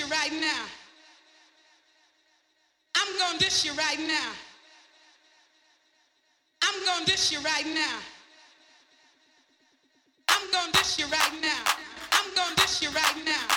you right now. I'm gonna dish you right now. I'm gonna dish you right now. I'm gonna dish you right now. I'm gonna dish you right now.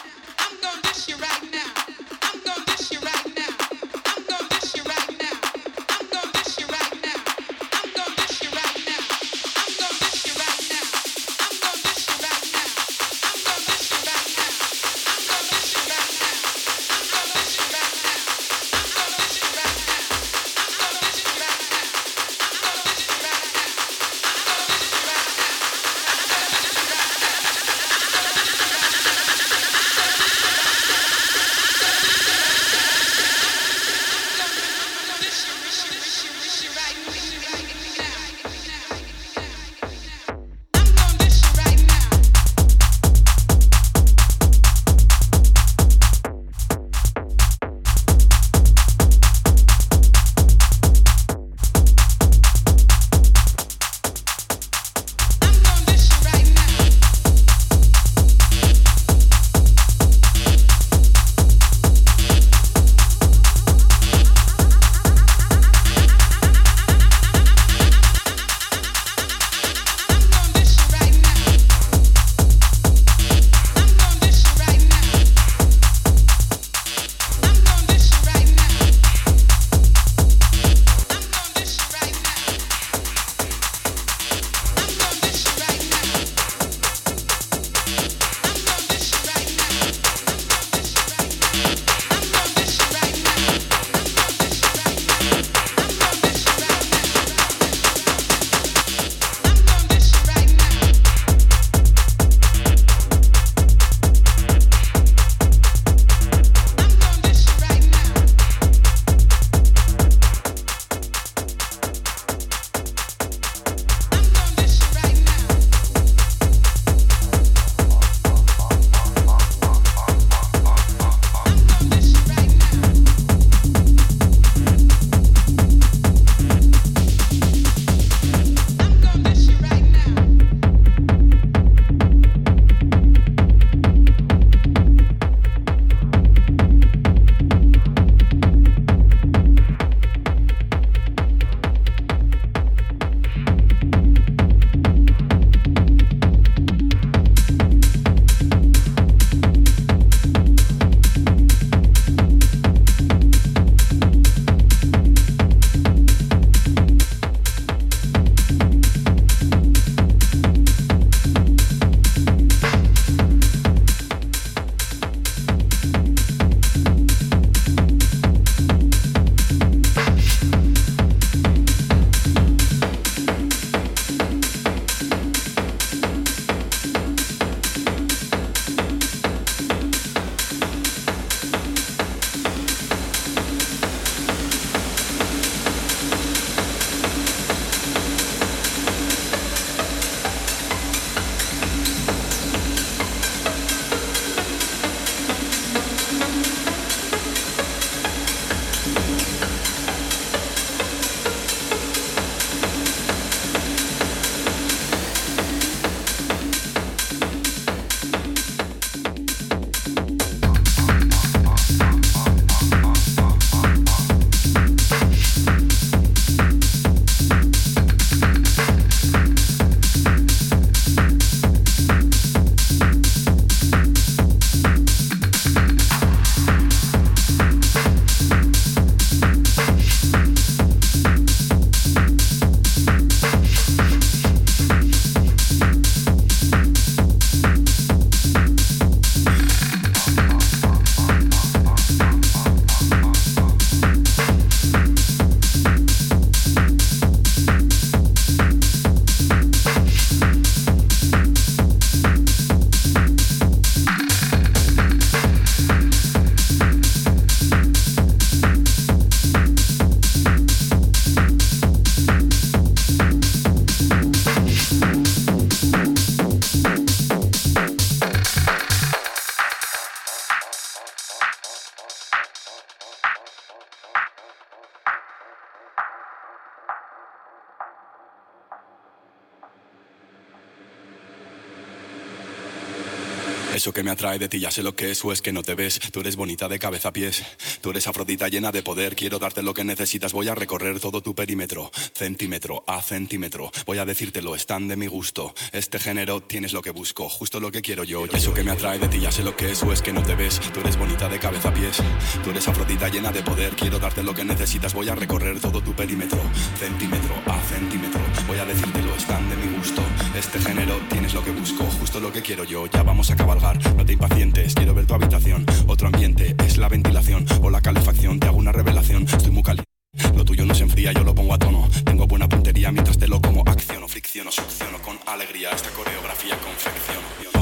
Que me atrae de ti ya sé lo que es o es que no te ves. Tú eres bonita de cabeza a pies. Tú eres afrodita llena de poder. Quiero darte lo que necesitas. Voy a recorrer todo tu perímetro, centímetro a centímetro. Voy a decírtelo, están de mi gusto. Este género tienes lo que busco, justo lo que quiero yo. Y eso que me atrae de ti ya sé lo que es o es que no te ves. Tú eres bonita de cabeza a pies. Tú eres afrodita llena de poder. Quiero darte lo que necesitas. Voy a recorrer todo tu perímetro, centímetro a centímetro. Voy a decírtelo, están de mi gusto. Este género tienes lo que busco, justo lo que quiero yo. Ya vamos a cabalgar no te impacientes, quiero ver tu habitación. Otro ambiente es la ventilación o la calefacción. Te hago una revelación, estoy muy caliente. Lo tuyo no se enfría, yo lo pongo a tono. Tengo buena puntería mientras te lo como. Acciono, fricciono, succiono con alegría. Esta coreografía confecciono.